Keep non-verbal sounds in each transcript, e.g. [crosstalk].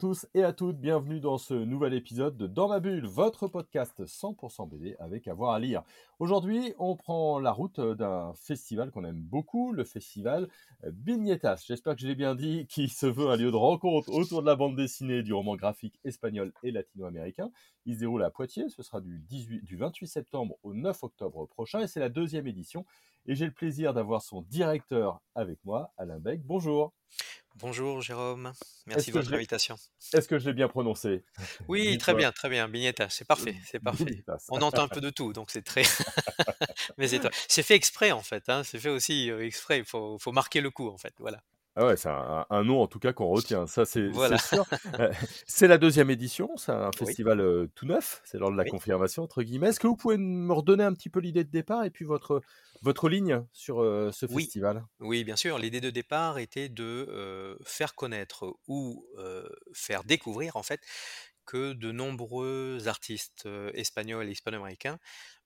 Tous et à toutes, bienvenue dans ce nouvel épisode de Dans ma bulle, votre podcast 100% BD avec avoir à lire. Aujourd'hui, on prend la route d'un festival qu'on aime beaucoup, le festival Vignetas. J'espère que je l'ai bien dit, [laughs] qui se veut un lieu de rencontre autour de la bande dessinée du roman graphique espagnol et latino-américain. Il se déroule à Poitiers, ce sera du, 18, du 28 septembre au 9 octobre prochain et c'est la deuxième édition. Et j'ai le plaisir d'avoir son directeur avec moi, Alain Beck. Bonjour. Bonjour Jérôme, merci de votre invitation. Est-ce que je l'ai bien prononcé? Oui, très bien, très bien. Bignetta, c'est parfait, c'est parfait. On entend un peu de tout, donc c'est très. [laughs] Mais c'est fait exprès en fait, hein. c'est fait aussi euh, exprès. Il faut, faut marquer le coup en fait, voilà. Ah ouais, c'est un, nom en tout cas qu'on retient, ça c'est sûr. Euh, c'est la deuxième édition, c'est un [laughs] festival euh, tout neuf, c'est lors de la confirmation entre guillemets. Est-ce que vous pouvez me redonner un petit peu l'idée de départ et puis votre, votre ligne sur euh, ce festival? Oui, bien sûr. L'idée de départ était de faire connaître ou faire découvrir en fait que de nombreux artistes espagnols et hispano-américains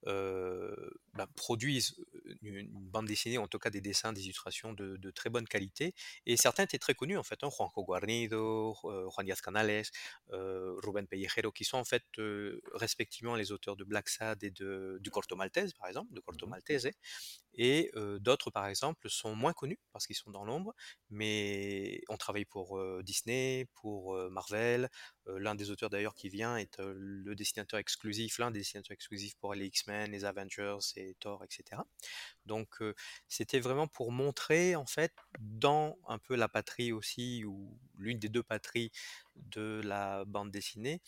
bah, produisent une, bande dessinée, en tout cas des dessins, des illustrations de, très bonne qualité. Et certains étaient très connus, en fait, hein, Juanjo Guarnido, Juan Díaz Canales, Rubén Pellejero, qui sont en fait respectivement les auteurs de Black Sad et de, du Corto Maltese, par exemple, de Corto mmh Maltese. Et d'autres, par exemple, sont moins connus parce qu'ils sont dans l'ombre, mais on travaille pour Disney, pour Marvel. l'un des auteurs d'ailleurs qui vient est le dessinateur exclusif, l'un des dessinateurs exclusifs pour les X-Men, les Avengers et Thor, etc. Donc c'était vraiment pour montrer en fait dans un peu la patrie aussi, ou l'une des deux patries de la bande dessinée,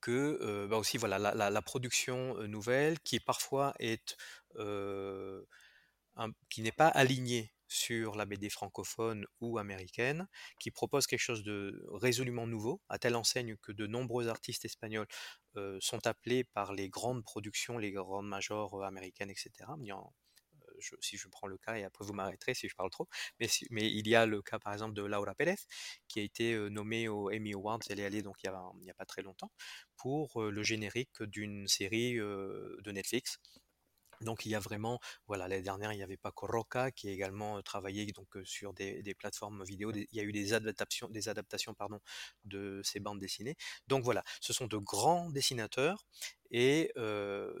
que bah aussi voilà la, production nouvelle qui parfois est qui n'est pas alignée sur la BD francophone ou américaine, qui propose quelque chose de résolument nouveau, à telle enseigne que de nombreux artistes espagnols sont appelés par les grandes productions, les grandes majors américaines, etc. si je prends le cas, et après vous m'arrêterez si je parle trop, mais, il y a le cas par exemple de Laura Pérez, qui a été nommée au Emmy Awards, elle est allée donc il n'y a, a, pas très longtemps, pour le générique d'une série de Netflix donc il y a vraiment, voilà, l'année dernière il y avait Paco Roca qui a également travaillé donc sur des, plateformes vidéo. il y a eu des adaptations, des adaptations pardon, de ces bandes dessinées. Donc voilà, ce sont de grands dessinateurs et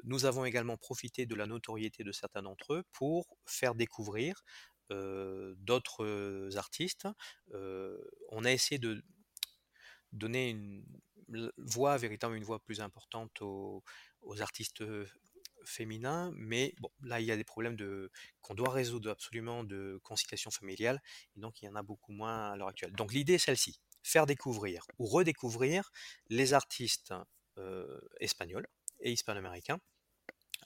nous avons également profité de la notoriété de certains d'entre eux pour faire découvrir d'autres artistes. on a essayé de donner une voix, véritablement une voix plus importante aux, aux artistes féminin, mais bon, là il y a des problèmes de qu'on doit résoudre absolument de conciliation familiale, et donc il y en a beaucoup moins à l'heure actuelle. Donc l'idée est celle-ci faire découvrir ou redécouvrir les artistes espagnols et hispano-américains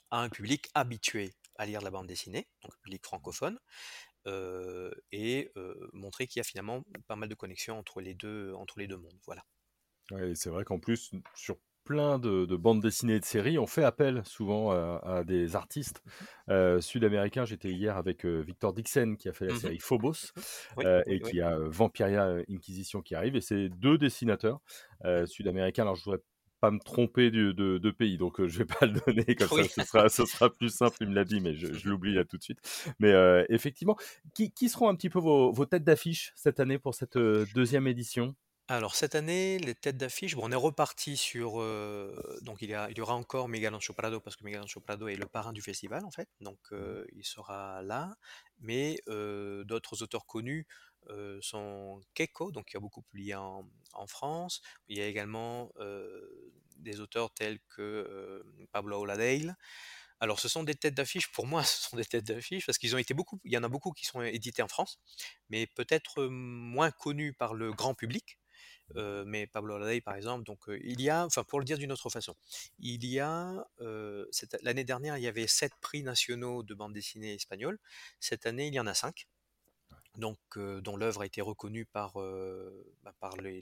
à un public habitué à lire la bande dessinée, donc public francophone, et montrer qu'il y a finalement pas mal de connexions entre les deux, entre les deux mondes. Voilà. c'est vrai qu'en plus, sur plein de, bandes dessinées et de séries, on fait appel souvent à, des artistes mmh euh, sud-américains. J'étais hier avec euh, Victor Dixon qui a fait la mmh série Phobos mmh euh, et qui a Vampiria Inquisition qui arrive. Et c'est deux dessinateurs sud-américains. Alors je voudrais pas me tromper de, pays, donc je vais pas le donner comme ça, ce sera, ce sera, plus simple, il me l'a dit, mais je, l'oublie là tout de suite. Mais effectivement, qui, qui, seront un petit peu vos, vos têtes d'affiche cette année pour cette deuxième édition? Alors cette année, les têtes d'affiche, bon, on est reparti sur, donc il y il y aura encore Miguel Ancho Prado parce que Miguel Ancho Prado est le parrain du festival en fait, donc mmh il sera là. Mais d'autres auteurs connus sont Keiko, donc qui a beaucoup publié en, France. Il y a également des auteurs tels que Pablo Oladale. Alors ce sont des têtes d'affiche, pour moi [laughs] ce sont des têtes d'affiche parce qu'ils ont été beaucoup, il y en a beaucoup qui sont édités en France, mais peut-être moins connus par le grand public mais Pablo Larraín par exemple. Donc il y a, enfin pour le dire d'une autre façon, il y a l'année dernière il y avait sept prix nationaux de bande dessinée espagnole. Cette année il y en a cinq. Donc, dont l'œuvre a été reconnue par, bah, par les,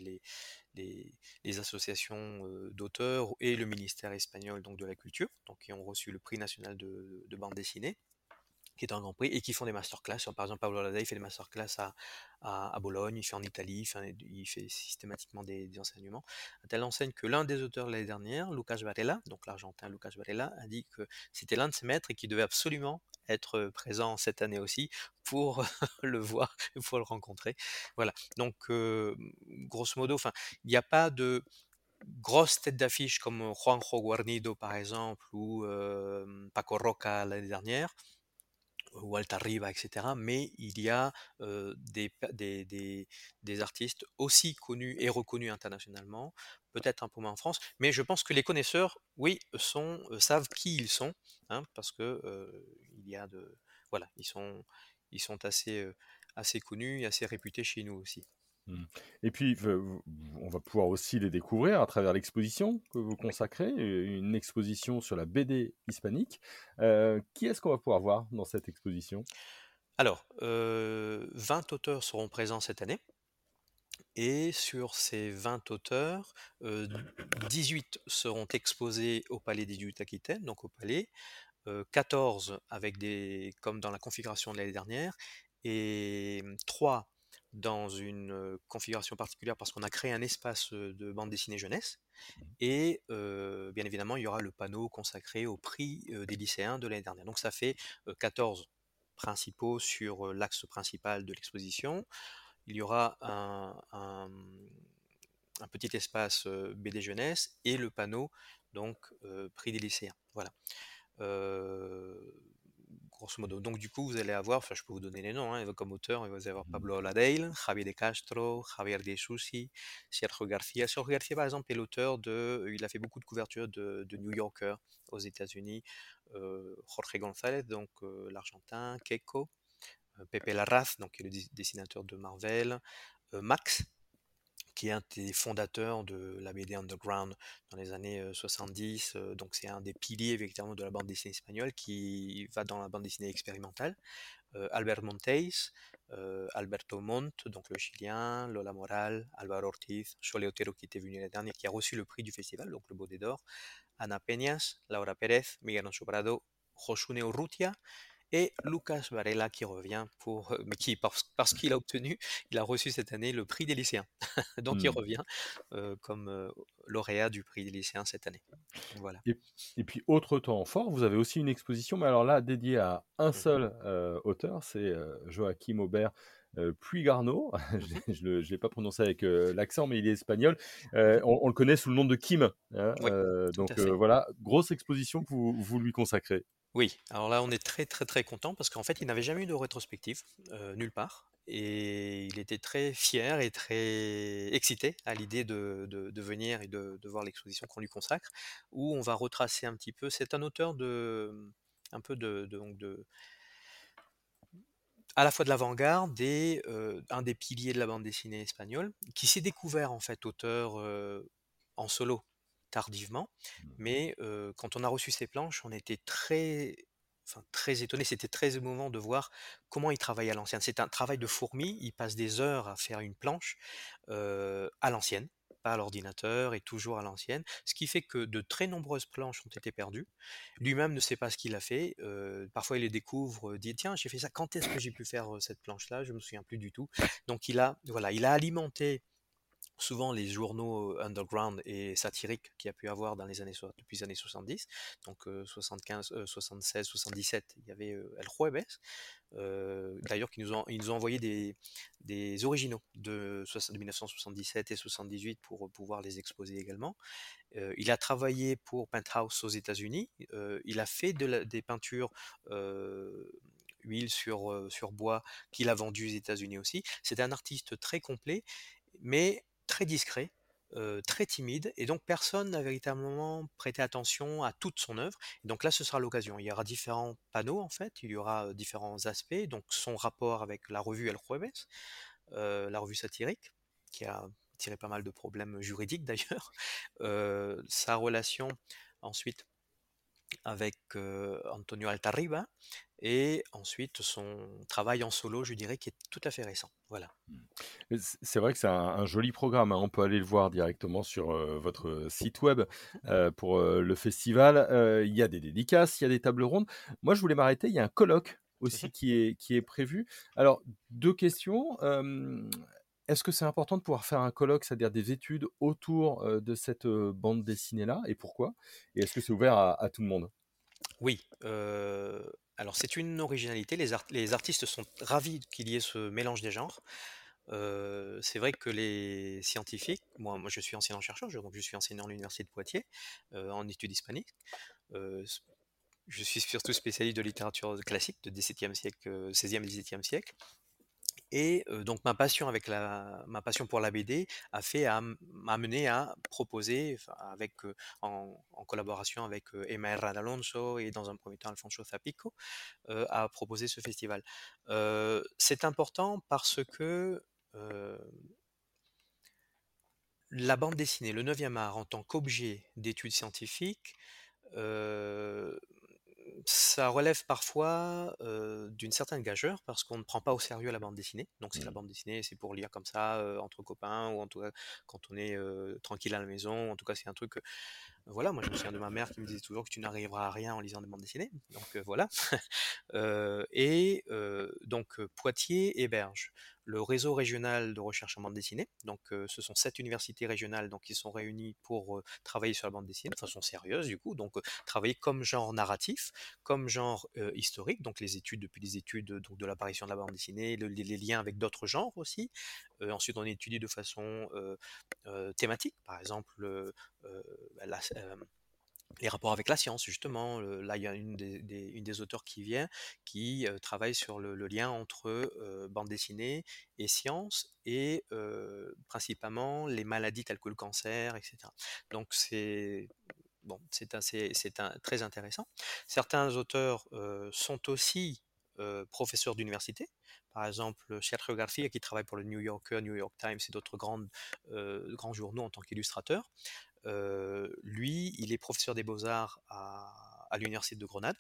les, les, associations d'auteurs et le ministère espagnol donc, de la culture, donc, qui ont reçu le prix national de, de bande dessinée qui est un grand prix, et qui font des masterclass. Par exemple, Pablo Ladei fait des masterclass à, à, Bologne, il fait en Italie, il fait, systématiquement des, enseignements, à telle enseigne que l'un des auteurs l'année dernière, Lucas Varela, donc l'Argentin Lucas Varela, a dit que c'était l'un de ses maîtres et qu'il devait absolument être présent cette année aussi pour [laughs] le voir, pour le rencontrer. Voilà. Donc, grosso modo, il n'y a pas de grosse tête d'affiche comme Juanjo Guarnido par exemple ou Paco Roca l'année dernière ou Altarriba, etc. Mais il y a des, des, des, artistes aussi connus et reconnus internationalement, peut-être un peu moins en France, mais je pense que les connaisseurs, oui, sont, savent qui ils sont, hein, parce que il y a de, voilà, ils sont, ils sont assez, assez connus et assez réputés chez nous aussi. Mmh. Et puis, on va pouvoir aussi les découvrir à travers l'exposition que vous consacrez, une exposition sur la BD hispanique. qui est-ce qu'on va pouvoir voir dans cette exposition? Alors, 20 auteurs seront présents cette année. Et sur ces 20 auteurs, 18 seront exposés au Palais 18 Aquitaine, donc au Palais, 14 avec des, comme dans la configuration de l'année dernière, et 3 dans une configuration particulière parce qu'on a créé un espace de bande dessinée jeunesse. Mmh. Et bien évidemment, il y aura le panneau consacré au prix des lycéens de l'année dernière. Donc ça fait 14 principaux sur l'axe principal de l'exposition. Il y aura un, un, petit espace BD jeunesse et le panneau donc prix des lycéens. Voilà grosso modo. Donc du coup, vous allez avoir, enfin je peux vous donner les noms, hein, comme auteur, vous allez avoir mmh Pablo Oladeil, Javier de Castro, Javier de Sousi, Sergio Garcia. Sergio Garcia, par exemple, est l'auteur de, il a fait beaucoup de couvertures de, New Yorker aux États-Unis, euh, Jorge González, donc euh, l'Argentin, Keiko, euh, Pepe Larraz, donc qui est le dessinateur de Marvel, Max, qui est un des fondateurs de la BD underground dans les années 70. donc c'est un des piliers effectivement de la bande dessinée espagnole qui va dans la bande dessinée expérimentale. Albert Montes, Alberto Montt, donc le Chilien, Lola Moral, Álvaro Ortiz, Chole Otero qui était venu la dernière, qui a reçu le prix du festival, donc le Baudet d'Or, Ana Peñas, Laura Pérez, Miguel Sobrado, Josune Urrutia et Lucas Varela qui revient pour, euh, mais qui parce, parce qu'il a obtenu, il a reçu cette année le prix des lycéens, [laughs] donc il mmh. revient euh, comme euh, lauréat du prix des lycéens cette année. Voilà. Et, puis autre temps fort, vous avez aussi une exposition, mais alors là dédiée à un mmh seul auteur, c'est Joachim Aubert. Puy-Garneau, [laughs] je ne l'ai pas prononcé avec [laughs] l'accent, mais il est espagnol. On, le connaît sous le nom de Kim. Hein, donc voilà, grosse exposition que vous, vous lui consacrez. Oui, alors là, on est très très très content parce qu'en fait, il n'avait jamais eu de rétrospective, euh, nulle part. Et il était très fier et très excité à l'idée de, venir et de, de voir l'exposition qu'on lui consacre, où on va retracer un petit peu. C'est un auteur de un peu de, donc de à la fois de l'avant-garde et euh, un des piliers de la bande dessinée espagnole, qui s'est découvert en fait auteur euh, en solo tardivement. Mmh. Mais quand on a reçu ces planches, on était très, enfin, très étonné. C'était très émouvant de voir comment il travaille à l'ancienne. C'est un travail de fourmi. Il passe des heures à faire une planche à l'ancienne pas à l'ordinateur et toujours à l'ancienne, ce qui fait que de très nombreuses planches ont été perdues. Lui-même ne sait pas ce qu'il a fait. parfois, il les découvre, dit tiens, j'ai fait ça. Quand est-ce que j'ai pu faire cette planche-là? Je me souviens plus du tout. Donc, il a, voilà, il a alimenté souvent les journaux underground et satiriques qu'il y a pu avoir dans les années depuis les années 70 donc 75 76 77 il y avait El Jueves d'ailleurs qui nous ont ils nous ont envoyé des, des originaux de, 1977 et 78 pour pouvoir les exposer également. Il a travaillé pour Penthouse aux États-Unis il a fait de des peintures huile sur, sur bois qu'il a vendu aux États-Unis aussi. C'est un artiste très complet, mais très discret, très timide, et donc personne n'a véritablement prêté attention à toute son œuvre. donc là, ce sera l'occasion. Il y aura différents panneaux, en fait, il y aura différents aspects, donc son rapport avec la revue El Jueves, la revue satirique, qui a tiré pas mal de problèmes juridiques [laughs] d'ailleurs, sa relation ensuite avec Antonio Altarriba, et ensuite son travail en solo, je dirais, qui est tout à fait récent. Voilà. Mmh. C'est vrai que c'est un, joli programme. Hein. On peut aller le voir directement sur votre site web mmh. pour le festival. Il y a des dédicaces, il y a des tables rondes. Moi, je voulais m'arrêter. Il y a un colloque aussi qui, est, qui est prévu. Alors, deux questions. Est-ce que c'est important de pouvoir faire un colloque, c'est-à-dire des études autour de cette bande dessinée-là, et pourquoi? Et est-ce que c'est ouvert à, tout le monde? Oui. alors, c'est une originalité. Les, artistes sont ravis qu'il y ait ce mélange des genres. c'est vrai que les scientifiques, moi, je suis enseignant-chercheur, donc je suis enseignant à l'université de Poitiers en études hispaniques je suis surtout spécialiste de littérature classique de XVIIe siècle, XVIe et XVIIe siècle. Et donc ma passion avec ma passion pour la BD a fait m'a amené à proposer, avec en, collaboration avec Emma Alonso et dans un premier temps Alfonso Zapico, à proposer ce festival. c'est important parce que la bande dessinée, le 9e art en tant qu'objet d'études scientifiques, ça relève parfois d'une certaine gageure parce qu'on ne prend pas au sérieux la bande dessinée. Donc c'est la mmh. bande dessinée, c'est pour lire comme ça entre copains ou en tout cas quand on est tranquille à la maison. En tout cas, c'est un truc. Voilà, moi je me souviens de ma mère qui me disait toujours que tu n'arriveras à rien en lisant des bandes dessinées. Donc voilà. [laughs] et donc Poitiers héberge le réseau régional de recherche en bande dessinée. Donc, ce sont sept universités régionales donc, qui sont réunies pour travailler sur la bande dessinée de façon sérieuse, du coup. Donc, travailler comme genre narratif, comme genre historique, donc les études, depuis les études donc, de l'apparition de la bande dessinée, les, liens avec d'autres genres aussi. ensuite, on étudie de façon thématique, par exemple, la, les rapports avec la science, justement. Là, il y a une des, auteurs qui vient, qui travaille sur le, lien entre bande dessinée et science, et principalement les maladies telles que le cancer, etc. Donc, c'est bon, c'est très intéressant. Certains auteurs sont aussi professeurs d'université. Par exemple, Sergio Garcia, qui travaille pour le New Yorker, New York Times et d'autres grands journaux en tant qu'illustrateur lui, il est professeur des beaux-arts à, l'université de Grenade.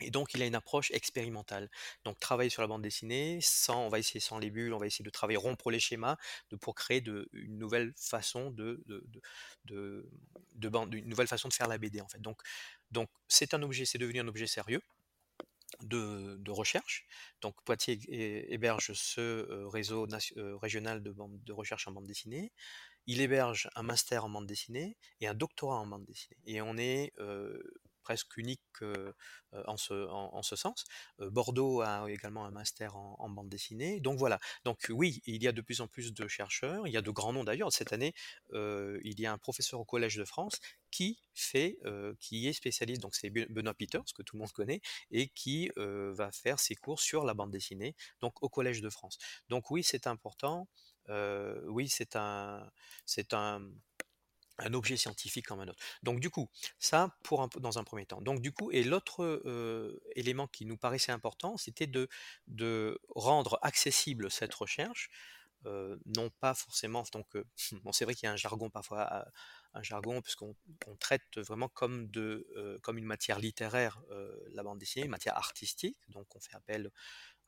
Et donc, il a une approche expérimentale. Donc, travailler sur la bande dessinée, sans, on va essayer sans les bulles, on va essayer de travailler, rompre les schémas, de, pour créer une nouvelle façon de, de, de, de bande, une nouvelle façon de faire la BD, en fait. Donc, donc c'est un objet, c'est devenu un objet sérieux. De, recherche. Donc Poitiers héberge ce réseau régional de, bande, de recherche en bande dessinée il héberge un master en bande dessinée et un doctorat en bande dessinée. Et on est presque unique en, ce, en, ce, sens. Bordeaux a également un master en, bande dessinée. Donc voilà. Donc oui, il y a de plus en plus de chercheurs. Il y a de grands noms d'ailleurs. Cette année, il y a un professeur au Collège de France qui fait, qui est spécialiste. Donc c'est Benoît Peters que tout le monde connaît et qui va faire ses cours sur la bande dessinée. Donc au Collège de France. Donc oui, c'est important oui, c'est un, c'est un, un objet scientifique comme un autre. Donc du coup, ça pour dans un premier temps. Donc du coup, et l'autre élément qui nous paraissait important, c'était de, de rendre accessible cette recherche, non pas forcément. Donc [laughs] bon, c'est vrai qu'il y a un jargon parfois, un jargon puisqu'on on traite vraiment comme de, comme une matière littéraire la bande dessinée, une matière artistique. Donc on fait appel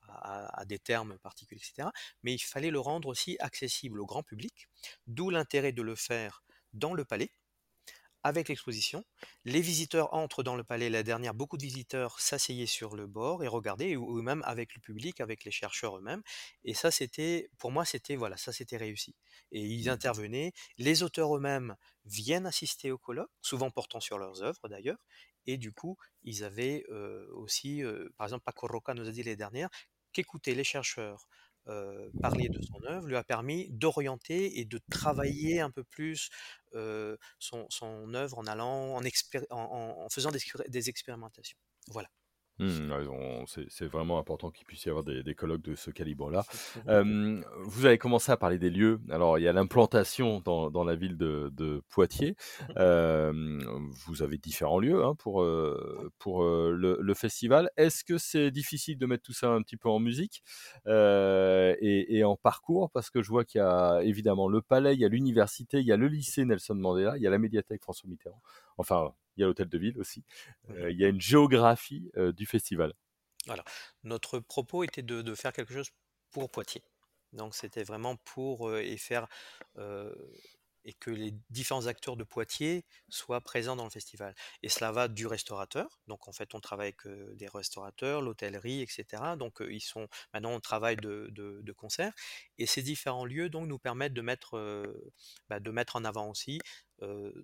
à, des termes particuliers, etc. Mais il fallait le rendre aussi accessible au grand public, d'où l'intérêt de le faire dans le palais, avec l'exposition. Les visiteurs entrent dans le palais. La dernière, beaucoup de visiteurs s'asseyaient sur le bord et regardaient, ou même avec le public, avec les chercheurs eux-mêmes. Et ça, c'était, pour moi, c'était voilà, ça, c'était réussi. Et ils mmh. intervenaient. Les auteurs eux-mêmes viennent assister au colloque, souvent portant sur leurs œuvres d'ailleurs. Et du coup, ils avaient aussi, par exemple, Paco Roca nous a dit les dernières, qu'écouter les chercheurs parler de son œuvre lui a permis d'orienter et de travailler un peu plus son, œuvre en allant en, faisant des expérimentations. Voilà. Mmh, c'est vraiment important qu'il puisse y avoir des, colloques de ce calibre-là. vous avez commencé à parler des lieux. Alors, il y a l'implantation dans, la ville de, Poitiers. vous avez différents lieux hein, pour, pour le, festival. Est-ce que c'est difficile de mettre tout ça un petit peu en musique et, en parcours? Parce que je vois qu'il y a évidemment le palais, il y a l'université, il y a le lycée Nelson Mandela, il y a la médiathèque François Mitterrand. Enfin, il y a l'hôtel de ville aussi. Euh, il y a une géographie euh, du festival. Voilà. Notre propos était de, faire quelque chose pour Poitiers. Donc c'était vraiment pour euh, et faire et que les différents acteurs de Poitiers soient présents dans le festival. Et cela va du restaurateur, donc en fait on travaille avec des restaurateurs, l'hôtellerie, etc. Donc ils sont maintenant on travaille de, de, concert, et ces différents lieux donc nous permettent de mettre, bah, de mettre en avant aussi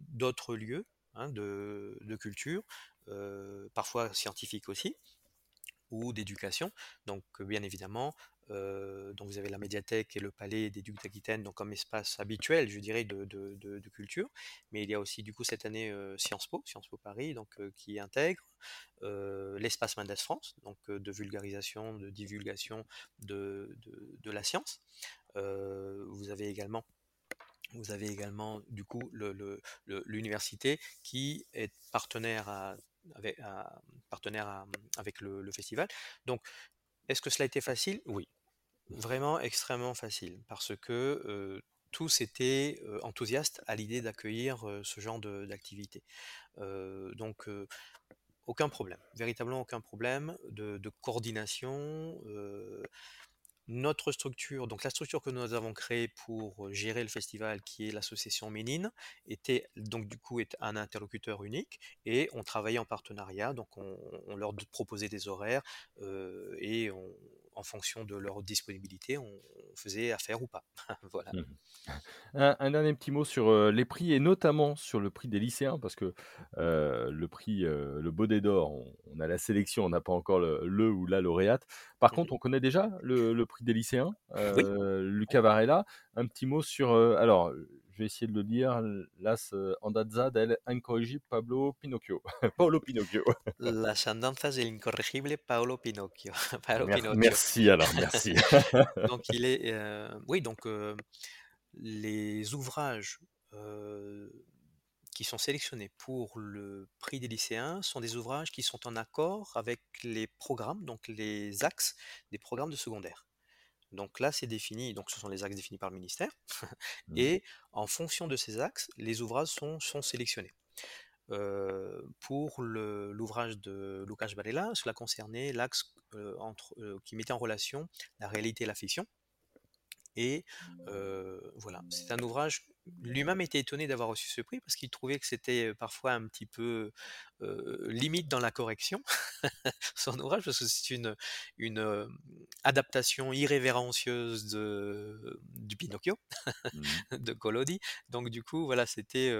d'autres lieux hein, de, culture, parfois scientifiques aussi ou d'éducation. Donc bien évidemment, donc vous avez la médiathèque et le palais des Ducs d'Aquitaine, donc comme espace habituel, je dirais, de, de, culture. Mais il y a aussi du coup cette année Sciences Po, Sciences Po Paris, donc qui intègre l'espace Mendes France, donc de vulgarisation, de divulgation de, la science. vous avez également vous avez également du coup l'université qui est partenaire avec, le, festival. Donc, est-ce que cela a été facile? Oui, vraiment extrêmement facile, parce que tous étaient enthousiastes à l'idée d'accueillir ce genre d'activité. donc, aucun problème, véritablement aucun problème de coordination notre structure, donc la structure que nous avons créée pour gérer le festival, qui est l'association Ménine, était donc du coup un interlocuteur unique et on travaillait en partenariat, donc on, leur proposait des horaires et en fonction de leur disponibilité, on, faisait affaire ou pas. [laughs] voilà. Mmh un, dernier petit mot sur les prix et notamment sur le prix des lycéens parce que le prix, le Baudet d'Or, on, a la sélection, on n'a pas encore le, ou la lauréate. Par mmh contre, on connaît déjà le, prix des lycéens, Lucas Varela. Un petit mot sur, alors, je vais essayer de le dire, las andazas del incorrigible Pablo Pinocchio. [laughs] Paolo Pinocchio. Las andanzas del incorregible Paolo [laughs] Pinocchio. Merci alors, merci. [laughs] donc il est, oui, donc les ouvrages qui sont sélectionnés pour le prix des lycéens sont des ouvrages qui sont en accord avec les programmes, donc les axes des programmes de secondaire. Donc là, c'est défini, donc ce sont les axes définis par le ministère, [laughs] mmh. et en fonction de ces axes, les ouvrages sont, sélectionnés. pour l'ouvrage de Lucas Varela, cela concernait l'axe qui mettait en relation la réalité et la fiction, et voilà, c'est un ouvrage. Lui-même était étonné d'avoir reçu ce prix parce qu'il trouvait que c'était parfois un petit peu limite dans la correction, [laughs] son ouvrage, parce que c'est une, une adaptation irrévérencieuse de, du Pinocchio mmh. [laughs] de Collodi. Donc du coup, voilà, c'était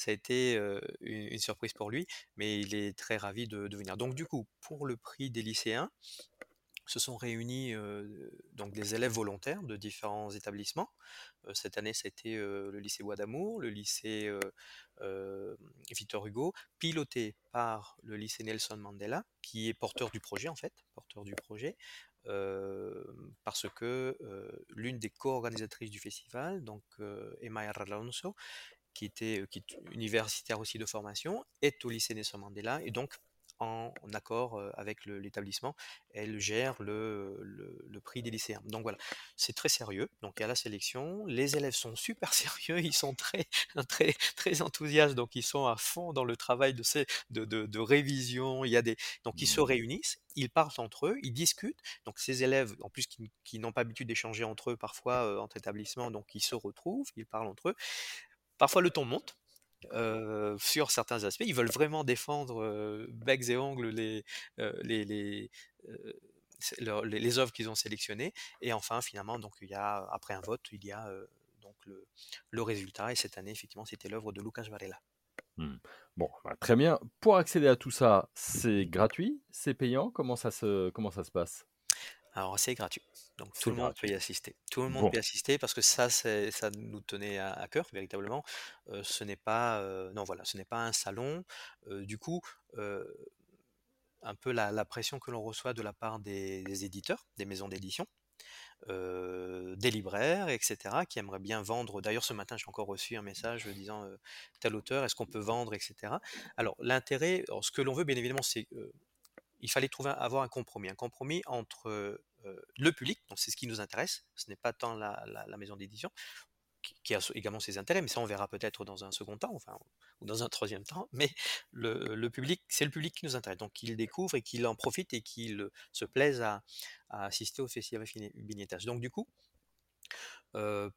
ça a été une, surprise pour lui, mais il est très ravi de, de, venir. Donc du coup, pour le prix des lycéens, se sont réunis donc des élèves volontaires de différents établissements. cette année, été le lycée Bois d'Amour, le lycée Victor Hugo, piloté par le lycée Nelson Mandela, qui est porteur du projet en fait, porteur du projet, parce que l'une des co-organisatrices du festival, donc Emma Alonso, qui était universitaire aussi de formation, est au lycée Nelson Mandela et donc en, accord avec l'établissement, elle gère le, le, prix des lycéens. Donc voilà, c'est très sérieux. Donc il y a la sélection, les élèves sont super [laughs] sérieux, ils sont très, très, très enthousiastes, donc ils sont à fond dans le travail de, de, de, de révision. Il y a des, donc ils se mmh. réunissent, ils parlent entre eux, ils discutent. Donc ces élèves, en plus qui, qui n'ont pas l'habitude d'échanger entre eux parfois entre établissements, donc ils se retrouvent, ils parlent entre eux. Parfois le ton monte, sur certains aspects. Ils veulent vraiment défendre becs et ongles les, les, les, les, œuvres qu'ils ont sélectionnées. Et enfin, finalement, donc, il y a, après un vote, il y a donc le, le, résultat. Et cette année, effectivement, c'était l'œuvre de Lucas Varela. Mmh. Bon, bah, très bien. Pour accéder à tout ça, c'est gratuit, c'est payant. Comment ça se, comment ça se passe? Alors c'est gratuit, donc tout le monde peut y assister. Tout le monde peut y assister parce que ça, ça nous tenait à, cœur véritablement. ce n'est pas, non voilà, ce n'est pas un salon. du coup, un peu la, pression que l'on reçoit de la part des, éditeurs, des maisons d'édition, des libraires, etc., qui aimeraient bien vendre. D'ailleurs, ce matin, j'ai encore reçu un message disant tel auteur, est-ce qu'on peut vendre, etc. Alors l'intérêt, ce que l'on veut bien évidemment, c'est il fallait trouver avoir un compromis, un compromis entre le public, c'est ce qui nous intéresse, ce n'est pas tant la, maison d'édition, qui, a également ses intérêts, mais ça on verra peut-être dans un second temps, enfin, ou dans un troisième temps, mais le, public, c'est le public qui nous intéresse, donc qu'il découvre et qu'il en profite et qu'il se plaise à, assister au festival Vignettage. Donc du coup,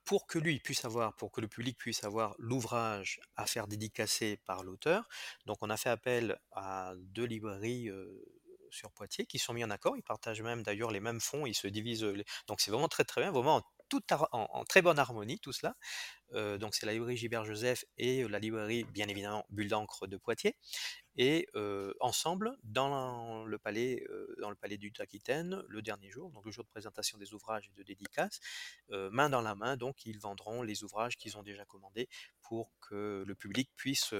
pour que lui puisse avoir, pour que le public puisse avoir l'ouvrage à faire dédicacer par l'auteur. Donc on a fait appel à deux librairies sur Poitiers qui sont mis en accord. Ils partagent même d'ailleurs les mêmes fonds, ils se divisent. Donc c'est vraiment très très bien, vraiment en, très bonne harmonie tout cela. Euh, donc c'est la librairie Gilbert Joseph et la librairie bien évidemment Bulle d'encre de Poitiers. Et euh, ensemble, dans le palais, euh, dans le palais du Aquitaine, le dernier jour, donc le jour de présentation des ouvrages et de dédicaces, main dans la main, donc ils vendront les ouvrages qu'ils ont déjà commandés pour que le public puisse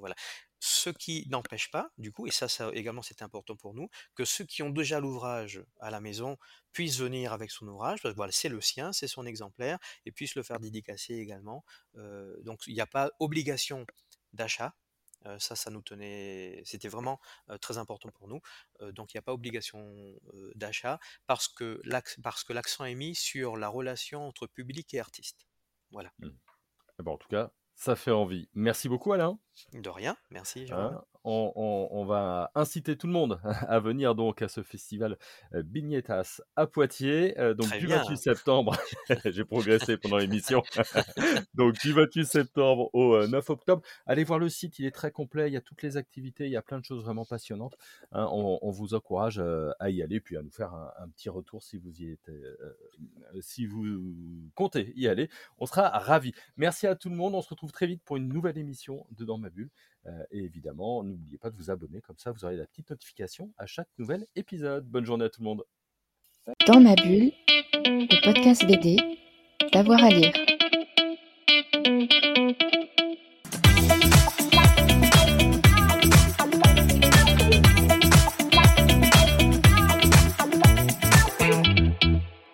voilà. Ce qui n'empêche pas, du coup, et ça, également c'est important pour nous, que ceux qui ont déjà l'ouvrage à la maison puissent venir avec son ouvrage, parce que voilà, c'est le sien, c'est son exemplaire, et puissent le faire dédicacer également. Euh, donc il n'y a pas obligation d'achat. Euh, ça, ça nous tenait, c'était vraiment euh, très important pour nous. donc il n'y a pas obligation d'achat parce que l'accent est mis sur la relation entre public et artiste. Voilà. Mmh. Eh ben, en tout cas, ça fait envie. Merci beaucoup Alain. De rien, merci. On, va inciter tout le monde [laughs] à venir donc à ce festival euh, Bignetas à Poitiers. Euh, donc du 28 septembre, [laughs] j'ai progressé pendant l'émission. [laughs] donc du 28 septembre au 9 euh, octobre. Allez voir le site, il est très complet, il y a toutes les activités, il y a plein de choses vraiment passionnantes. Hein. on, vous encourage à y aller, puis à nous faire un, petit retour si vous y êtes, si vous comptez y aller. On sera ravis. Merci à tout le monde, on se retrouve très vite pour une nouvelle émission de Dans ma bulle. Euh, et évidemment, n'oubliez pas de vous abonner, comme ça vous aurez la petite notification à chaque nouvel épisode. Bonne journée à tout le monde. Dans ma bulle, le podcast BD, d'avoir à lire.